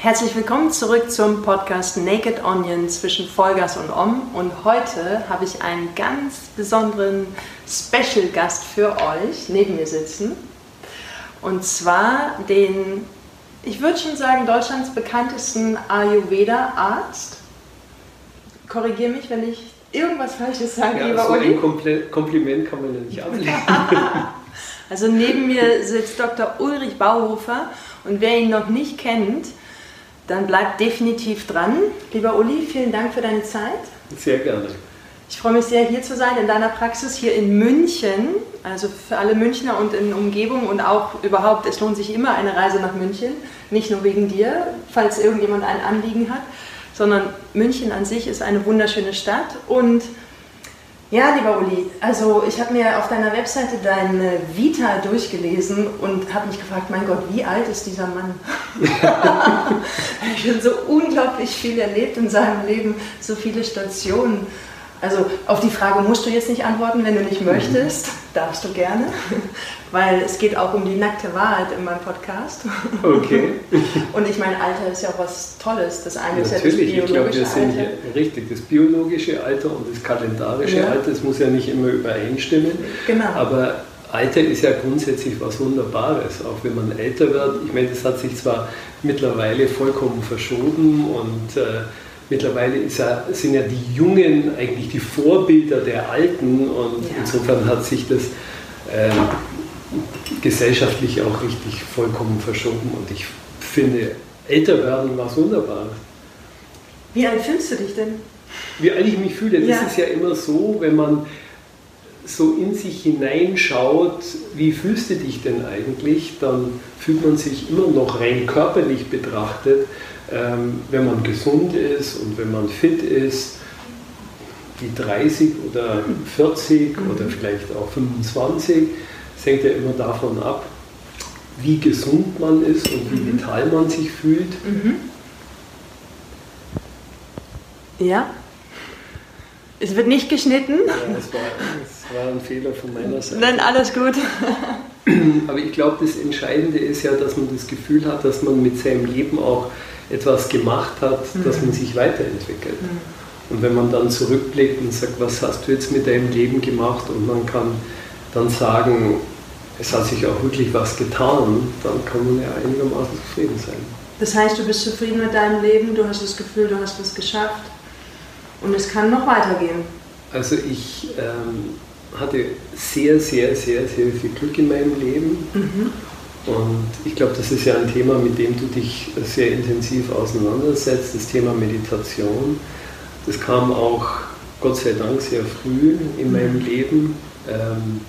Herzlich willkommen zurück zum Podcast Naked Onion zwischen Vollgas und Om. Und heute habe ich einen ganz besonderen Special-Gast für euch neben mir sitzen. Und zwar den, ich würde schon sagen, Deutschlands bekanntesten Ayurveda-Arzt. Korrigiere mich, wenn ich irgendwas Falsches sage, ja, lieber so Uli. ein Komple Kompliment kann man ja nicht ablehnen. Also neben mir sitzt Dr. Ulrich Bauhofer und wer ihn noch nicht kennt, dann bleibt definitiv dran. Lieber Uli, vielen Dank für deine Zeit. Sehr gerne. Ich freue mich sehr, hier zu sein in deiner Praxis hier in München. Also für alle Münchner und in Umgebung und auch überhaupt, es lohnt sich immer eine Reise nach München. Nicht nur wegen dir, falls irgendjemand ein Anliegen hat, sondern München an sich ist eine wunderschöne Stadt. Und ja, lieber Uli, also ich habe mir auf deiner Webseite deine Vita durchgelesen und habe mich gefragt, mein Gott, wie alt ist dieser Mann? ich habe so unglaublich viel erlebt in seinem Leben, so viele Stationen. Also auf die Frage musst du jetzt nicht antworten, wenn du nicht möchtest, darfst du gerne, weil es geht auch um die nackte Wahrheit in meinem Podcast. Okay. Und ich meine, Alter ist ja auch was Tolles. Das eine ist Natürlich, ja das ich glaube, biologische wir sind Alter. hier richtig. Das biologische Alter und das kalendarische Ja. Alter, das muss ja nicht immer übereinstimmen. Genau. Aber Alter ist ja grundsätzlich was Wunderbares, auch wenn man älter wird. Ich meine, das hat sich zwar mittlerweile vollkommen verschoben und äh, mittlerweile ja, sind ja die Jungen eigentlich die Vorbilder der Alten und Ja. insofern hat sich das äh, gesellschaftlich auch richtig vollkommen verschoben und ich finde, älter werden was Wunderbares. Wie alt fühlst du dich denn? Wie alt ich mich fühle, das Ja. ist ja immer so, wenn man so in sich hineinschaut, wie fühlst du dich denn eigentlich, dann fühlt man sich immer noch rein körperlich betrachtet, ähm, wenn man gesund ist und wenn man fit ist, wie 30 oder 40 oder vielleicht auch 25. Es hängt ja immer davon ab, wie gesund man ist und wie vital man sich fühlt. Ja. Es wird nicht geschnitten. Ja, das, war, das war ein Fehler von meiner Seite. Nein, alles gut. Aber ich glaube, das Entscheidende ist ja, dass man das Gefühl hat, dass man mit seinem Leben auch etwas gemacht hat, dass man sich weiterentwickelt. Und wenn man dann zurückblickt und sagt, was hast du jetzt mit deinem Leben gemacht und man kann dann sagen, es hat sich auch wirklich was getan, dann kann man ja einigermaßen zufrieden sein. Das heißt, du bist zufrieden mit deinem Leben, du hast das Gefühl, du hast was geschafft und es kann noch weitergehen. Also ich ähm, hatte sehr, sehr, sehr, sehr viel Glück in meinem Leben. Und ich glaube, das ist ja ein Thema, mit dem du dich sehr intensiv auseinandersetzt, das Thema Meditation. Das kam auch, Gott sei Dank, sehr früh in meinem Leben ähm,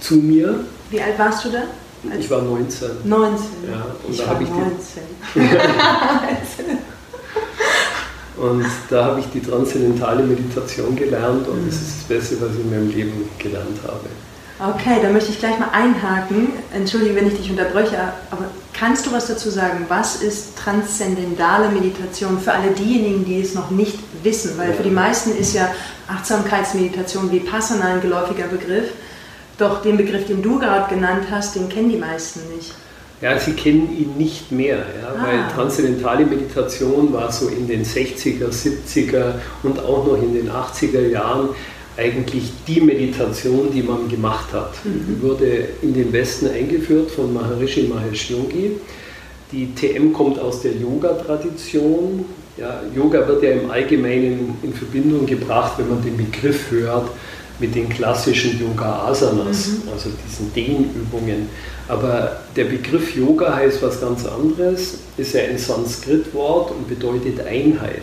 zu mir. Wie alt warst du da? Ich war 19. 19. Ja, und ich da habe ich die- 19. Und da habe ich die transzendentale Meditation gelernt und das ist das Beste, was ich in meinem Leben gelernt habe. Okay, da möchte ich gleich mal einhaken. Entschuldige, wenn ich dich unterbreche, aber kannst du was dazu sagen? Was ist transzendentale Meditation für alle diejenigen, die es noch nicht wissen? Weil für die meisten ist ja Achtsamkeitsmeditation Vipassana ein geläufiger Begriff. Doch den Begriff, den du gerade genannt hast, den kennen die meisten nicht. Ja, sie kennen ihn nicht mehr, ja, Ah. weil transzendentale Meditation war so in den 60er, 70er und auch noch in den 80er Jahren eigentlich die Meditation, die man gemacht hat. Die wurde in den Westen eingeführt von Maharishi Mahesh Yogi. Die TM kommt aus der Yoga-Tradition. Ja, Yoga wird ja im Allgemeinen in Verbindung gebracht, wenn man den Begriff hört, mit den klassischen Yoga-Asanas, also diesen Dehnübungen. Aber der Begriff Yoga heißt was ganz anderes, ist ja ein Sanskrit-Wort und bedeutet Einheit.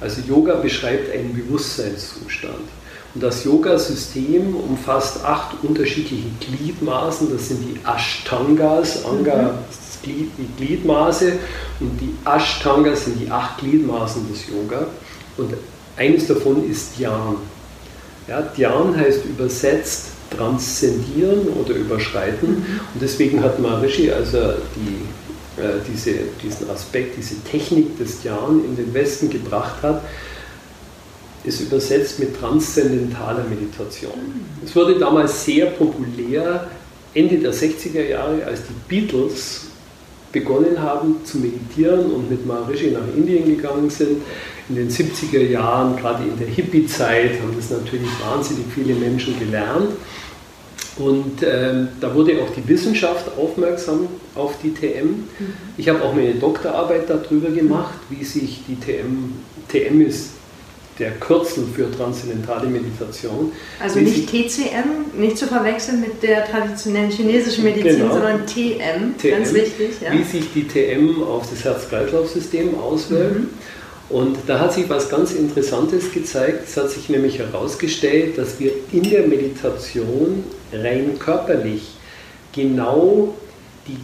Also Yoga beschreibt einen Bewusstseinszustand. Und das Yoga-System umfasst acht unterschiedliche Gliedmaßen, das sind die Ashtangas, Anga ist Glied, die Gliedmaße und die Ashtangas sind die acht Gliedmaßen des Yoga. Und eines davon ist Dhyan. Ja, Dhyan heißt übersetzt transzendieren oder überschreiten. Und deswegen hat Maharishi, als er die, äh, diese, diesen Aspekt, diese Technik des Dhyan in den Westen gebracht hat, ist übersetzt mit transzendentaler Meditation. Es wurde damals sehr populär, Ende der 60er Jahre, als die Beatles begonnen haben zu meditieren und mit Maharishi nach Indien gegangen sind. In den 70er Jahren, gerade in der Hippie-Zeit, haben das natürlich wahnsinnig viele Menschen gelernt. Und ähm, da wurde auch die Wissenschaft aufmerksam auf die TM. Mhm. Ich habe auch meine Doktorarbeit darüber gemacht, wie sich die TM, TM ist der Kürzel für transzendentale Meditation. Also nicht TCM, nicht zu verwechseln mit der traditionellen chinesischen Medizin, genau. sondern TM, TM, ganz wichtig. Ja. Wie sich die TM auf das Herz-Kreislauf-System auswirkt. Mhm. Und da hat sich was ganz Interessantes gezeigt. Es hat sich nämlich herausgestellt, dass wir in der Meditation rein körperlich genau die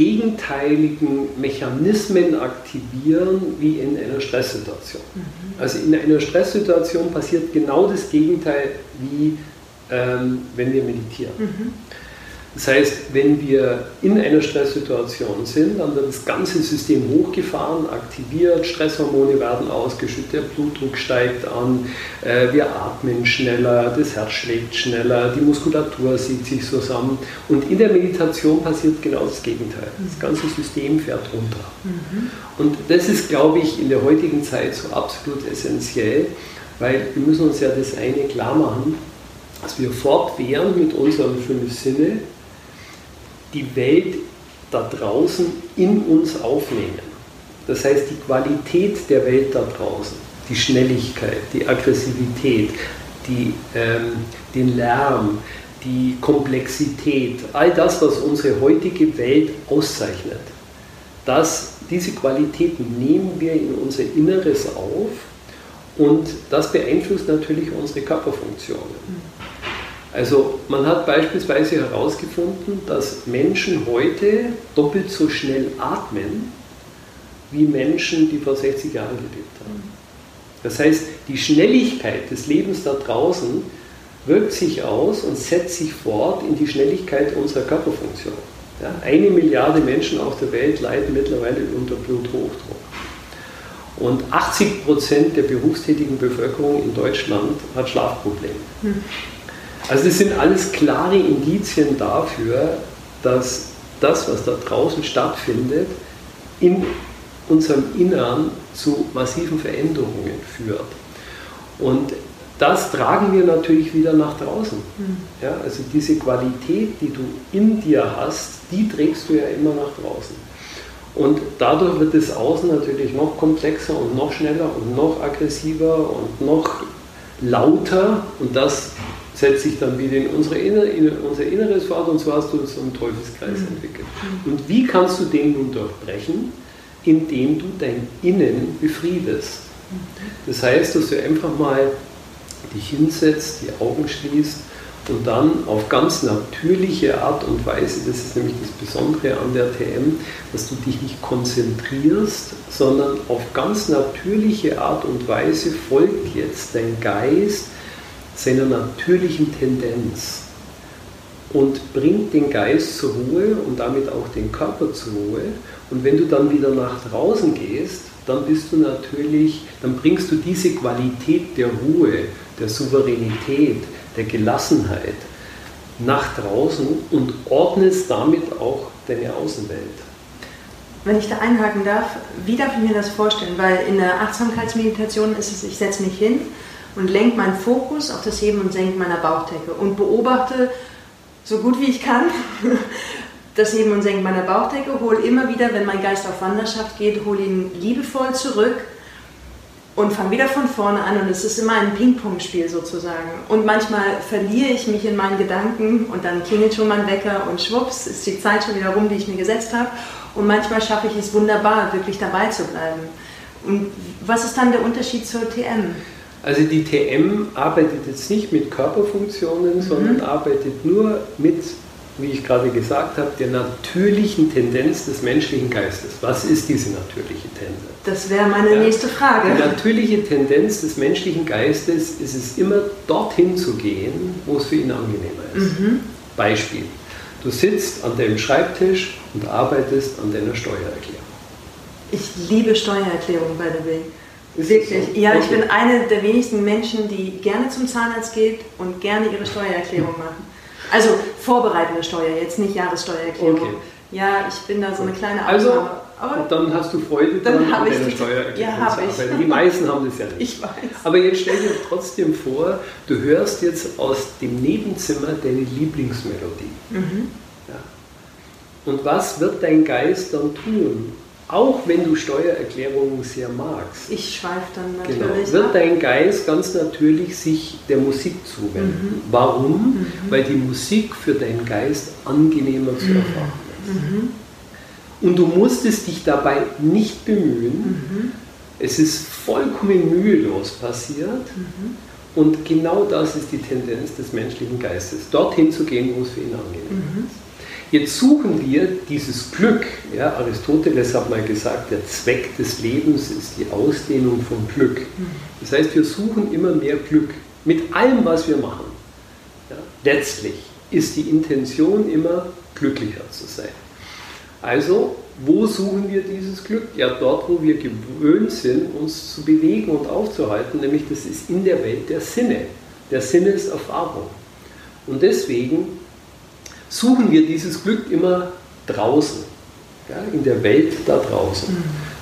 gegenteiligen Mechanismen aktivieren wie in einer Stresssituation. Mhm. Also in einer Stresssituation passiert genau das Gegenteil wie ähm, wenn wir meditieren. Mhm. Das heißt, wenn wir in einer Stresssituation sind, dann wird das ganze System hochgefahren, aktiviert, Stresshormone werden ausgeschüttet, der Blutdruck steigt an, äh, wir atmen schneller, das Herz schlägt schneller, die Muskulatur zieht sich zusammen. Und in der Meditation passiert genau das Gegenteil. Das ganze System fährt runter. Mhm. Und das ist, glaube ich, in der heutigen Zeit so absolut essentiell, weil wir müssen uns ja das eine klar machen, dass wir fortwährend mit unseren fünf Sinne die Welt da draußen in uns aufnehmen. Das heißt, die Qualität der Welt da draußen, die Schnelligkeit, die Aggressivität, die, ähm, den Lärm, die Komplexität, all das, was unsere heutige Welt auszeichnet, das, diese Qualitäten nehmen wir in unser Inneres auf und das beeinflusst natürlich unsere Körperfunktionen. Also man hat beispielsweise herausgefunden, dass Menschen heute doppelt so schnell atmen wie Menschen, die vor 60 Jahren gelebt haben. Das heißt, die Schnelligkeit des Lebens da draußen wirkt sich aus und setzt sich fort in die Schnelligkeit unserer Körperfunktion. Ja, eine Milliarde Menschen auf der Welt leiden mittlerweile unter Bluthochdruck. Und 80 Prozent der berufstätigen Bevölkerung in Deutschland hat Schlafprobleme. Hm. Also das sind alles klare Indizien dafür, dass das, was da draußen stattfindet, in unserem Innern zu massiven Veränderungen führt. Und das tragen wir natürlich wieder nach draußen. Mhm. Ja, also diese Qualität, die du in dir hast, die trägst du ja immer nach draußen. Und dadurch wird das Außen natürlich noch komplexer und noch schneller und noch aggressiver und noch lauter. Und das setzt sich dann wieder in, unsere Inner, in unser Inneres fort und so hast du so einen Teufelskreis mhm. entwickelt. Und wie kannst du den nun durchbrechen? Indem du dein Innen befriedest. Das heißt, dass du einfach mal dich hinsetzt, die Augen schließt und dann auf ganz natürliche Art und Weise, das ist nämlich das Besondere an der TM, dass du dich nicht konzentrierst, sondern auf ganz natürliche Art und Weise folgt jetzt dein Geist seiner natürlichen Tendenz und bringt den Geist zur Ruhe und damit auch den Körper zur Ruhe. Und wenn du dann wieder nach draußen gehst, dann bist du natürlich, dann bringst du diese Qualität der Ruhe, der Souveränität, der Gelassenheit nach draußen und ordnest damit auch deine Außenwelt. Wenn ich da einhaken darf, wie darf ich mir das vorstellen? Weil in der Achtsamkeitsmeditation ist es, ich setze mich hin und lenke meinen Fokus auf das Heben und Senken meiner Bauchdecke und beobachte so gut wie ich kann das Heben und Senken meiner Bauchdecke, hole immer wieder, wenn mein Geist auf Wanderschaft geht, hole ihn liebevoll zurück und fange wieder von vorne an und es ist immer ein Ping-Pong-Spiel sozusagen. Und manchmal verliere ich mich in meinen Gedanken und dann klingelt schon mein Wecker und schwupps ist die Zeit schon wieder rum, die ich mir gesetzt habe. Und manchmal schaffe ich es wunderbar, wirklich dabei zu bleiben. Und was ist dann der Unterschied zur TM? Also die TM arbeitet jetzt nicht mit Körperfunktionen, mhm. sondern arbeitet nur mit, wie ich gerade gesagt habe, der natürlichen Tendenz des menschlichen Geistes. Was ist diese natürliche Tendenz? Das wäre meine ja. nächste Frage. Die natürliche Tendenz des menschlichen Geistes ist es immer dorthin zu gehen, wo es für ihn angenehmer ist. Mhm. Beispiel. Du sitzt an deinem Schreibtisch und arbeitest an deiner Steuererklärung. Ich liebe Steuererklärungen, by the way. Wirklich. So? Ja, okay. ich bin eine der wenigen Menschen, die gerne zum Zahnarzt geht und gerne ihre Steuererklärung machen. Also vorbereitende Steuer, jetzt nicht Jahressteuererklärung. Okay. Ja, ich bin da so eine kleine Also, Ausnahme. Aber dann hast du Freude Dann dran hab an ich deiner die- Steuererklärung ja, zu arbeiten. Die meisten haben das ja nicht. ich weiß. Aber jetzt stell dir trotzdem vor, du hörst jetzt aus dem Nebenzimmer deine Lieblingsmelodie. Mhm. Ja. Und was wird dein Geist dann tun? Auch wenn du Steuererklärungen sehr magst. Ich schweife dann Genau, natürlich wird ab. dein Geist ganz natürlich sich der Musik zuwenden. Warum? Weil die Musik für deinen Geist angenehmer zu erfahren ist. Und du musstest dich dabei nicht bemühen. Es ist vollkommen mühelos passiert. Und genau das ist die Tendenz des menschlichen Geistes, dorthin zu gehen, wo es für ihn angenehm ist. Jetzt suchen wir dieses Glück. Ja, Aristoteles hat mal gesagt, der Zweck des Lebens ist die Ausdehnung von Glück. Das heißt, wir suchen immer mehr Glück mit allem, was wir machen. Ja, letztlich ist die Intention immer, glücklicher zu sein. Also, wo suchen wir dieses Glück? Ja, dort, wo wir gewöhnt sind, uns zu bewegen und aufzuhalten, nämlich das ist in der Welt der Sinne, der Sinneserfahrung. Und deswegen suchen wir dieses Glück immer draußen, ja, in der Welt da draußen.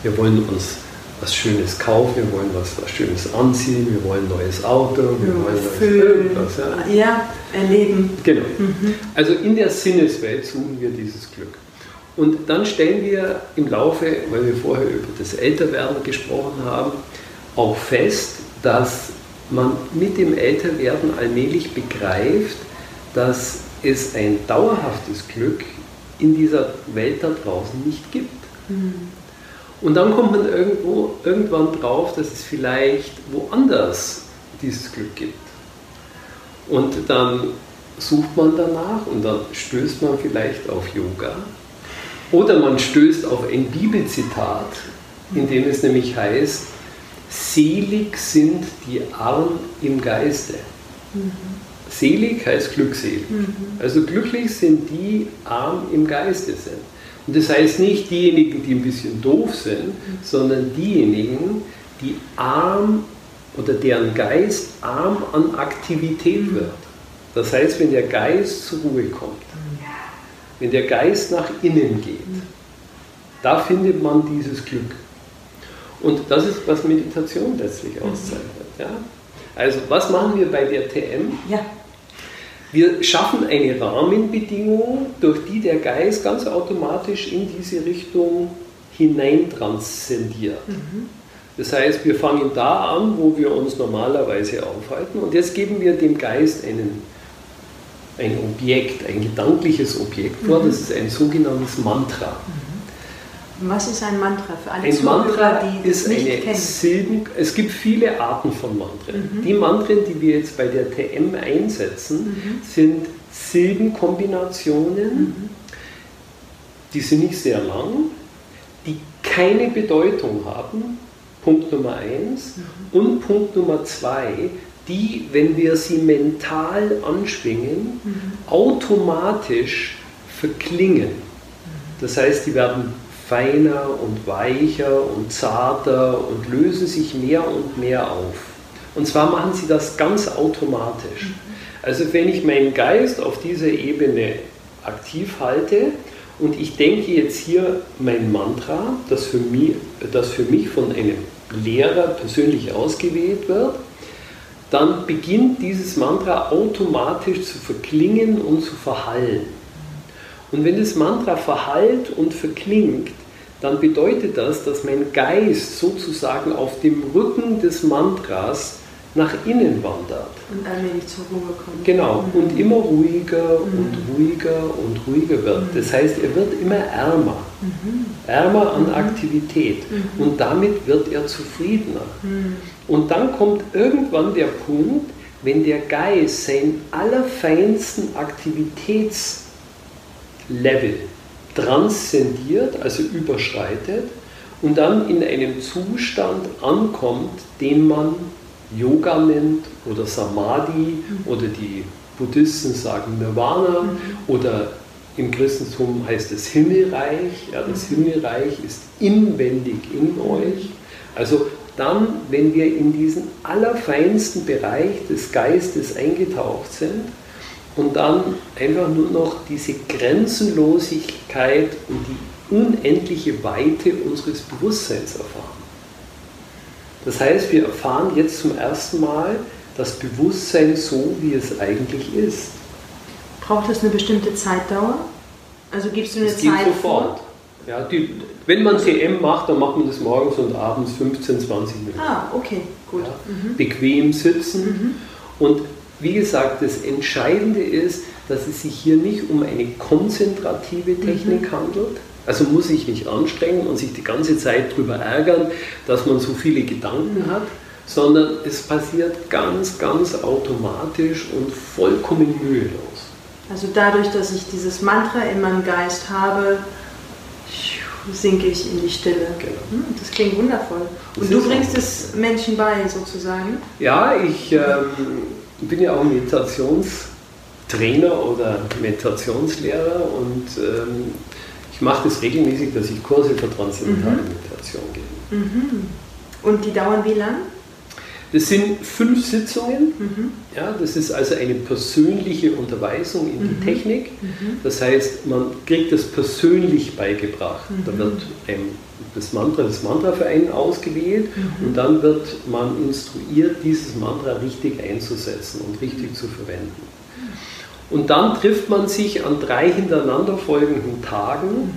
Wir wollen uns was Schönes kaufen, wir wollen was, was Schönes anziehen, wir wollen ein neues Auto, wir wollen neues irgendwas. Ja. Ja, erleben. Genau. Also in der Sinneswelt suchen wir dieses Glück. Und dann stellen wir im Laufe, weil wir vorher über das Älterwerden gesprochen haben, auch fest, dass man mit dem Älterwerden allmählich begreift, dass es ein dauerhaftes Glück in dieser Welt da draußen nicht gibt. Und dann kommt man irgendwo, irgendwann drauf, dass es vielleicht woanders dieses Glück gibt. Und dann sucht man danach und dann stößt man vielleicht auf Yoga. Oder man stößt auf ein Bibelzitat, in dem es nämlich heißt, selig sind die Armen im Geiste. Selig heißt glückselig. Also glücklich sind die arm im Geiste sind. Und das heißt nicht diejenigen, die ein bisschen doof sind, sondern diejenigen, die arm oder deren Geist arm an Aktivität wird. Das heißt, wenn der Geist zur Ruhe kommt, wenn der Geist nach innen geht, da findet man dieses Glück. Und das ist, was Meditation letztlich auszeichnet. Ja? Also, was machen wir bei der TM? Ja. Wir schaffen eine Rahmenbedingung, durch die der Geist ganz automatisch in diese Richtung hinein transzendiert. Das heißt, wir fangen da an, wo wir uns normalerweise aufhalten. Und jetzt geben wir dem Geist einen, ein Objekt, ein gedankliches Objekt vor, das ist ein sogenanntes Mantra. Was ist ein Mantra für alle Ein Zuhörer, Mantra die ist nicht eine kennen? Silben, es gibt viele Arten von Mantren. Die Mantren, die wir jetzt bei der TM einsetzen, sind Silbenkombinationen, die sind nicht sehr lang, die keine Bedeutung haben, Punkt Nummer eins. Und Punkt Nummer zwei, die, wenn wir sie mental anschwingen, automatisch verklingen. Das heißt, die werden feiner und weicher und zarter und lösen sich mehr und mehr auf. Und zwar machen sie das ganz automatisch. Also wenn ich meinen Geist auf dieser Ebene aktiv halte und ich denke jetzt hier mein Mantra, das für mich, das für mich von einem Lehrer persönlich ausgewählt wird, dann beginnt dieses Mantra automatisch zu verklingen und zu verhallen. Und wenn das Mantra verhallt und verklingt, dann bedeutet das, dass mein Geist sozusagen auf dem Rücken des Mantras nach innen wandert. Und allmählich zur Ruhe kommen. Genau, und immer ruhiger und ruhiger und ruhiger wird. Das heißt, er wird immer ärmer, ärmer an Aktivität. Und damit wird er zufriedener. Und dann kommt irgendwann der Punkt, wenn der Geist seinen allerfeinsten Aktivitätslevel transzendiert, also überschreitet und dann in einem Zustand ankommt, den man Yoga nennt oder Samadhi oder die Buddhisten sagen Nirvana oder im Christentum heißt es Himmelreich. Ja, das Himmelreich ist inwendig in euch. Also dann, wenn wir in diesen allerfeinsten Bereich des Geistes eingetaucht sind und dann einfach nur noch diese Grenzenlosigkeit und die unendliche Weite unseres Bewusstseins erfahren. Das heißt, wir erfahren jetzt zum ersten Mal das Bewusstsein so, wie es eigentlich ist. Braucht es eine bestimmte Zeitdauer? Also gibst du eine das Zeit geht sofort. Ja, die, wenn man TM macht, dann macht man das morgens und abends 15, 20 Minuten. Ah, okay, gut. Ja, mhm. Bequem sitzen. Mhm. Und wie gesagt, das Entscheidende ist, dass es sich hier nicht um eine konzentrative Technik mhm. handelt. Also muss ich nicht anstrengen und sich die ganze Zeit darüber ärgern, dass man so viele Gedanken hat, sondern es passiert ganz, ganz automatisch und vollkommen mühelos. Also dadurch, dass ich dieses Mantra in meinem Geist habe, sinke ich in die Stille. Genau. Hm, das klingt wundervoll. Und du bringst es Menschen bei, sozusagen? Ja, ich ähm, bin ja auch Meditationstrainer oder Meditationslehrer und ähm, ich mache das regelmäßig, dass ich Kurse für transzendentale mhm. Meditation gebe. Mhm. Und die dauern wie lang? Das sind fünf Sitzungen. Mhm. Ja, das ist also eine persönliche Unterweisung in die mhm. Technik. Mhm. Das heißt, man kriegt das persönlich beigebracht. Da mhm. wird ein, das Mantra, das Mantra für einen ausgewählt mhm. und dann wird man instruiert, dieses Mantra richtig einzusetzen und richtig zu verwenden. Und dann trifft man sich an drei hintereinander folgenden Tagen.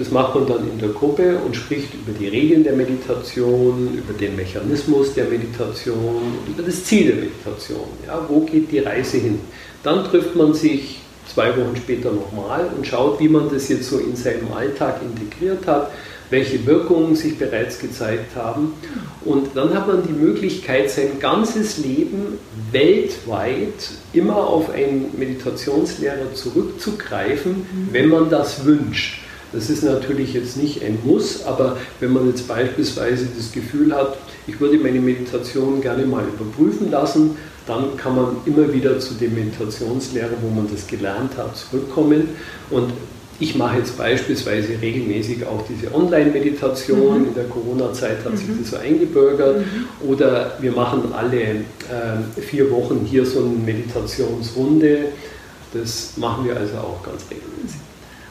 Mhm das macht man dann in der Gruppe und spricht über die Regeln der Meditation, über den Mechanismus der Meditation, über das Ziel der Meditation. Ja, wo geht die Reise hin? Dann trifft man sich zwei Wochen später nochmal und schaut, wie man das jetzt so in seinem Alltag integriert hat, welche Wirkungen sich bereits gezeigt haben. Und dann hat man die Möglichkeit, sein ganzes Leben weltweit immer auf einen Meditationslehrer zurückzugreifen, wenn man das wünscht. Das ist natürlich jetzt nicht ein Muss, aber wenn man jetzt beispielsweise das Gefühl hat, ich würde meine Meditation gerne mal überprüfen lassen, dann kann man immer wieder zu dem Meditationslehrer, wo man das gelernt hat, zurückkommen. Und ich mache jetzt beispielsweise regelmäßig auch diese Online-Meditation. Mhm. In der Corona-Zeit hat mhm. sich das so eingebürgert. Mhm. Oder wir machen alle äh, vier Wochen hier so eine Meditationsrunde. Das machen wir also auch ganz regelmäßig.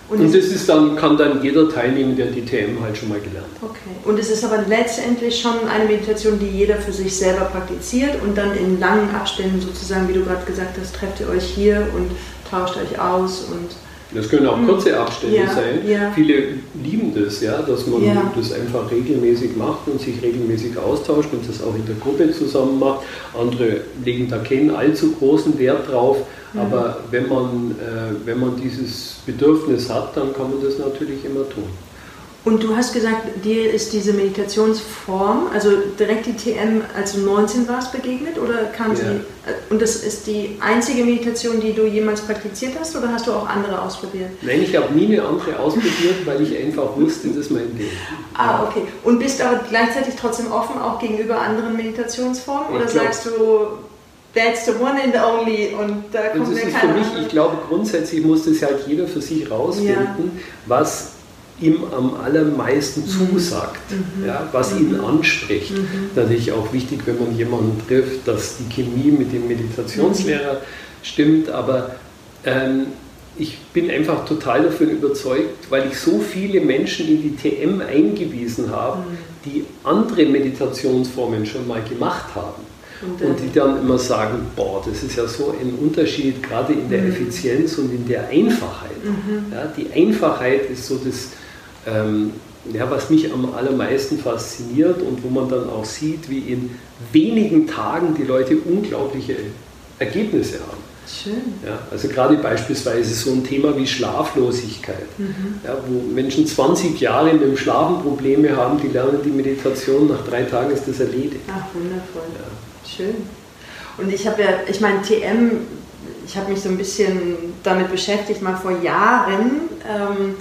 Und, und das ist dann, kann dann jeder teilnehmen, der die TM halt schon mal gelernt hat. Okay. Und es ist aber letztendlich schon eine Meditation, die jeder für sich selber praktiziert und dann in langen Abständen sozusagen, wie du gerade gesagt hast, trefft ihr euch hier und tauscht euch aus und das können auch kurze Abstände ja, sein. Ja. Viele lieben das, ja, dass man ja. das einfach regelmäßig macht und sich regelmäßig austauscht und das auch in der Gruppe zusammen macht. Andere legen da keinen allzu großen Wert drauf. Mhm. Aber wenn man, äh, wenn man dieses Bedürfnis hat, dann kann man das natürlich immer tun. Und du hast gesagt, dir ist diese Meditationsform, also direkt die TM, als du 19 warst, begegnet oder kam ja. sie? Äh, und das ist die einzige Meditation, die du jemals praktiziert hast oder hast du auch andere ausprobiert? Nein, ich habe nie eine andere ausprobiert, weil ich einfach wusste, das ist mein Ding. Ah, okay. Und bist aber gleichzeitig trotzdem offen auch gegenüber anderen Meditationsformen oder sagst du, That's the one and only und da kommt und das ist für mich, ich glaube grundsätzlich muss das halt jeder für sich rausfinden, ja. was ihm am allermeisten mhm. zusagt, mhm. ja, was mhm. ihn anspricht. Mhm. Natürlich auch wichtig, wenn man jemanden trifft, dass die Chemie mit dem Meditationslehrer mhm. stimmt, aber ähm, ich bin einfach total davon überzeugt, weil ich so viele Menschen in die TM eingewiesen habe, mhm. die andere Meditationsformen schon mal gemacht haben. Und, und, die dann immer sagen, boah, das ist ja so ein Unterschied, gerade in der mhm. Effizienz und in der Einfachheit. Mhm. Ja, die Einfachheit ist so das, ähm, ja, was mich am allermeisten fasziniert und wo man dann auch sieht, wie in wenigen Tagen die Leute unglaubliche Ergebnisse haben. Schön. Ja, also gerade beispielsweise so ein Thema wie Schlaflosigkeit, mhm. ja, wo Menschen 20 Jahre mit dem Schlafen Probleme haben, die lernen die Meditation, nach drei Tagen ist das erledigt. Ach, wundervoll. Ja. Schön. Und ich habe ja, ich meine, TM, ich habe mich so ein bisschen damit beschäftigt, mal vor Jahren. Ähm,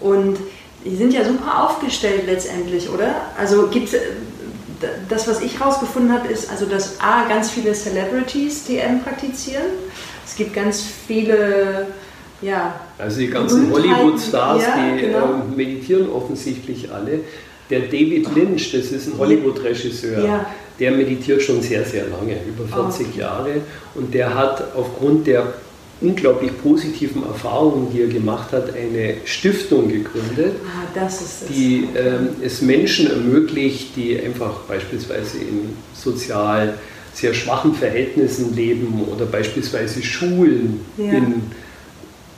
und die sind ja super aufgestellt letztendlich, oder? Also gibt es, das, was ich herausgefunden habe, ist, also dass A, ganz viele Celebrities TM praktizieren. Es gibt ganz viele, ja. Also die ganzen Hollywood-Stars, ja, die genau. äh, meditieren offensichtlich alle. Der David Lynch, das ist ein Hollywood-Regisseur, ja. der meditiert schon sehr, sehr lange, über 40 oh. Jahre. Und der hat aufgrund der unglaublich positiven Erfahrungen, die er gemacht hat, eine Stiftung gegründet, ah, die ähm, es Menschen ermöglicht, die einfach beispielsweise in sozial sehr schwachen Verhältnissen leben oder beispielsweise Schulen ja. in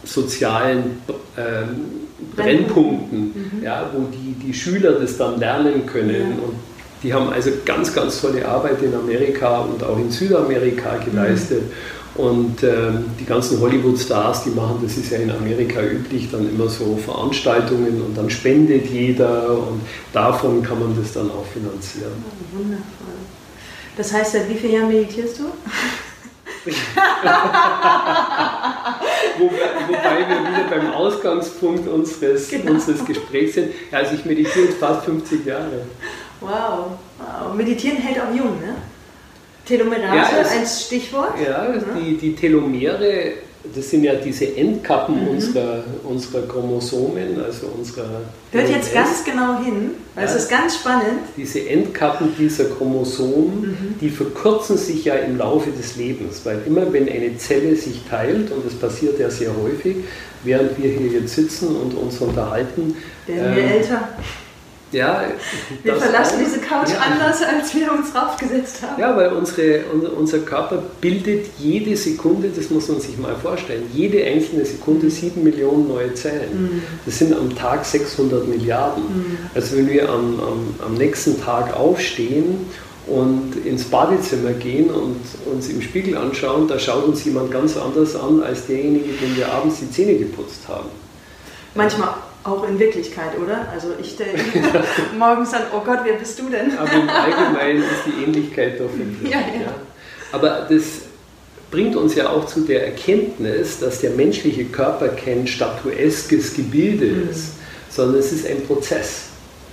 sozialen ähm, Brennpunkten, mhm. ja, wo die, die Schüler das dann lernen können. Ja. Und die haben also ganz, ganz tolle Arbeit in Amerika und auch in Südamerika geleistet. Mhm. Und ähm, die ganzen Hollywood-Stars, die machen, das ist ja in Amerika üblich, dann immer so Veranstaltungen und dann spendet jeder und davon kann man das dann auch finanzieren. Oh, wundervoll. Das heißt, seit wie vielen Jahren meditierst du? wobei, wobei, wir wieder beim Ausgangspunkt unseres, genau. unseres Gesprächs sind. Ja, also ich meditiere jetzt fast 50 Jahre. Wow. wow. Meditieren hält auch jung, ne? Telomerase ja, ein Stichwort. Ja, ja, Die, die Telomere, das sind ja diese Endkappen mhm. unserer, unserer Chromosomen, also unserer. Hört jetzt ganz genau hin, weil ja, es ist ganz spannend. Diese Endkappen dieser Chromosomen, mhm. die verkürzen sich ja im Laufe des Lebens, weil immer wenn eine Zelle sich teilt, und das passiert ja sehr häufig, während wir hier jetzt sitzen und uns unterhalten. Werden wir ähm, älter? Ja, wir verlassen auch. diese Couch ja. anders, als wir uns draufgesetzt haben. Ja, weil unsere, unser Körper bildet jede Sekunde, das muss man sich mal vorstellen, jede einzelne Sekunde sieben Millionen neue Zellen. Mhm. Das sind am Tag 600 Milliarden. Mhm. Also wenn wir am, am, am nächsten Tag aufstehen und ins Badezimmer gehen und uns im Spiegel anschauen, da schaut uns jemand ganz anders an als derjenige, dem wir abends die Zähne geputzt haben. Manchmal auch in Wirklichkeit, oder? Also ich stelle morgens an, oh Gott, wer bist du denn? Aber im Allgemeinen ist die Ähnlichkeit doch. Ja, ja. ja. Aber das bringt uns ja auch zu der Erkenntnis, dass der menschliche Körper kein statueskes Gebilde mhm. ist, sondern es ist ein Prozess.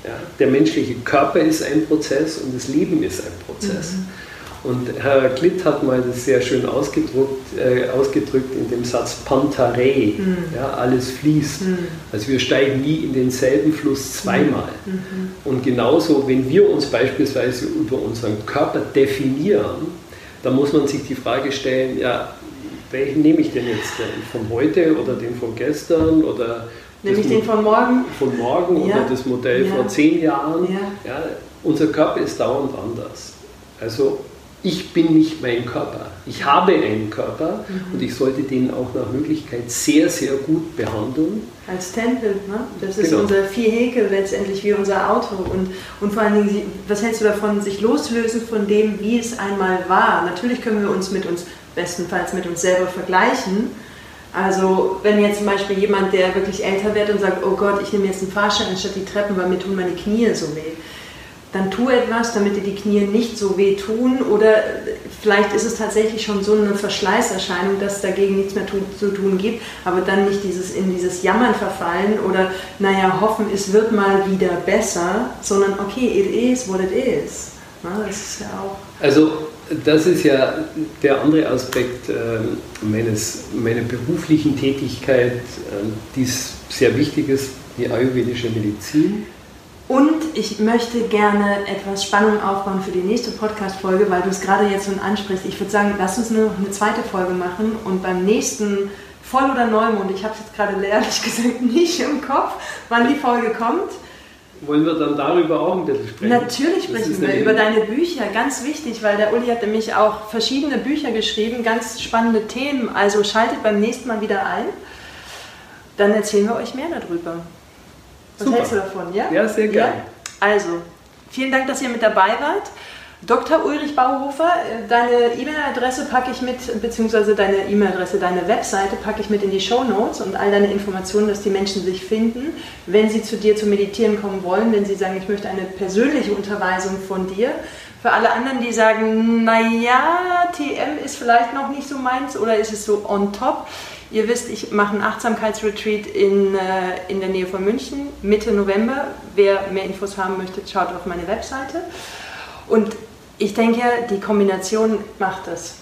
Ja? Der menschliche Körper ist ein Prozess und das Leben ist ein Prozess. Mhm. Und Herr Klitt hat mal das sehr schön ausgedrückt, äh, ausgedrückt in dem Satz Pantare, mhm. ja, alles fließt. Mhm. Also wir steigen nie in denselben Fluss zweimal. Mhm. Und genauso, wenn wir uns beispielsweise über unseren Körper definieren, dann muss man sich die Frage stellen, ja, welchen nehme ich denn jetzt? Den von heute oder den von gestern oder Nehme ich den von morgen? Von morgen ja. oder das Modell ja. vor zehn Jahren. Ja. ja. unser Körper ist dauernd anders. Also ich bin nicht mein Körper. Ich habe einen Körper mhm. und ich sollte den auch nach Möglichkeit sehr, sehr gut behandeln. Als Tempel, ne? das ist genau. unser Vierhekel letztendlich wie unser Auto. Und, und vor allen Dingen, was hältst du davon, sich loslösen von dem, wie es einmal war? Natürlich können wir uns mit uns, bestenfalls mit uns selber vergleichen. Also wenn jetzt zum Beispiel jemand, der wirklich älter wird und sagt, oh Gott, ich nehme jetzt einen Fahrschein anstatt die Treppen, weil mir tun meine Knie so weh dann tu etwas, damit dir die Knie nicht so weh tun. Oder vielleicht ist es tatsächlich schon so eine Verschleißerscheinung, dass dagegen nichts mehr zu tun gibt, aber dann nicht dieses, in dieses Jammern verfallen oder, naja, hoffen, es wird mal wieder besser, sondern okay, it is what it is. Na, das ist ja auch. Also, das ist ja der andere Aspekt äh, meines, meiner beruflichen Tätigkeit, äh, die sehr wichtig ist, die ayurvedische Medizin. Und ich möchte gerne etwas Spannung aufbauen für die nächste Podcast-Folge, weil du es gerade jetzt schon ansprichst. Ich würde sagen, lass uns nur noch eine zweite Folge machen und beim nächsten Voll- oder Neumond, ich habe es jetzt gerade ehrlich gesagt nicht im Kopf, wann die Folge kommt. Wollen wir dann darüber auch ein bisschen sprechen? Natürlich sprechen wir über deine Bücher, ganz wichtig, weil der Uli hat nämlich auch verschiedene Bücher geschrieben, ganz spannende Themen. Also schaltet beim nächsten Mal wieder ein. Dann erzählen wir euch mehr darüber. Was Super. hältst du davon? Ja, ja sehr gerne. Ja? Also, vielen Dank, dass ihr mit dabei wart. Dr. Ulrich Bauhofer, deine E-Mail-Adresse packe ich mit, beziehungsweise deine E-Mail-Adresse, deine Webseite packe ich mit in die Show Notes und all deine Informationen, dass die Menschen sich finden, wenn sie zu dir zu meditieren kommen wollen, wenn sie sagen, ich möchte eine persönliche Unterweisung von dir. Für alle anderen, die sagen, naja, TM ist vielleicht noch nicht so meins oder ist es so on top, Ihr wisst, ich mache einen Achtsamkeitsretreat in, äh, in der Nähe von München Mitte November. Wer mehr Infos haben möchte, schaut auf meine Webseite. Und ich denke, die Kombination macht das.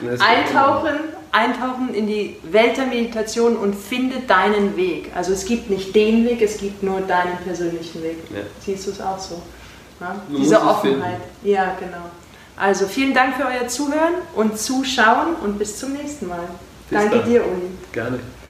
Eintauchen, eintauchen in die Welt der Meditation und finde deinen Weg. Also es gibt nicht den Weg, es gibt nur deinen persönlichen Weg. Ja. Siehst du es auch so? Ja? Diese Offenheit. Ja, genau. Also vielen Dank für euer Zuhören und Zuschauen und bis zum nächsten Mal. Danke dann. dir, Uli. Gerne.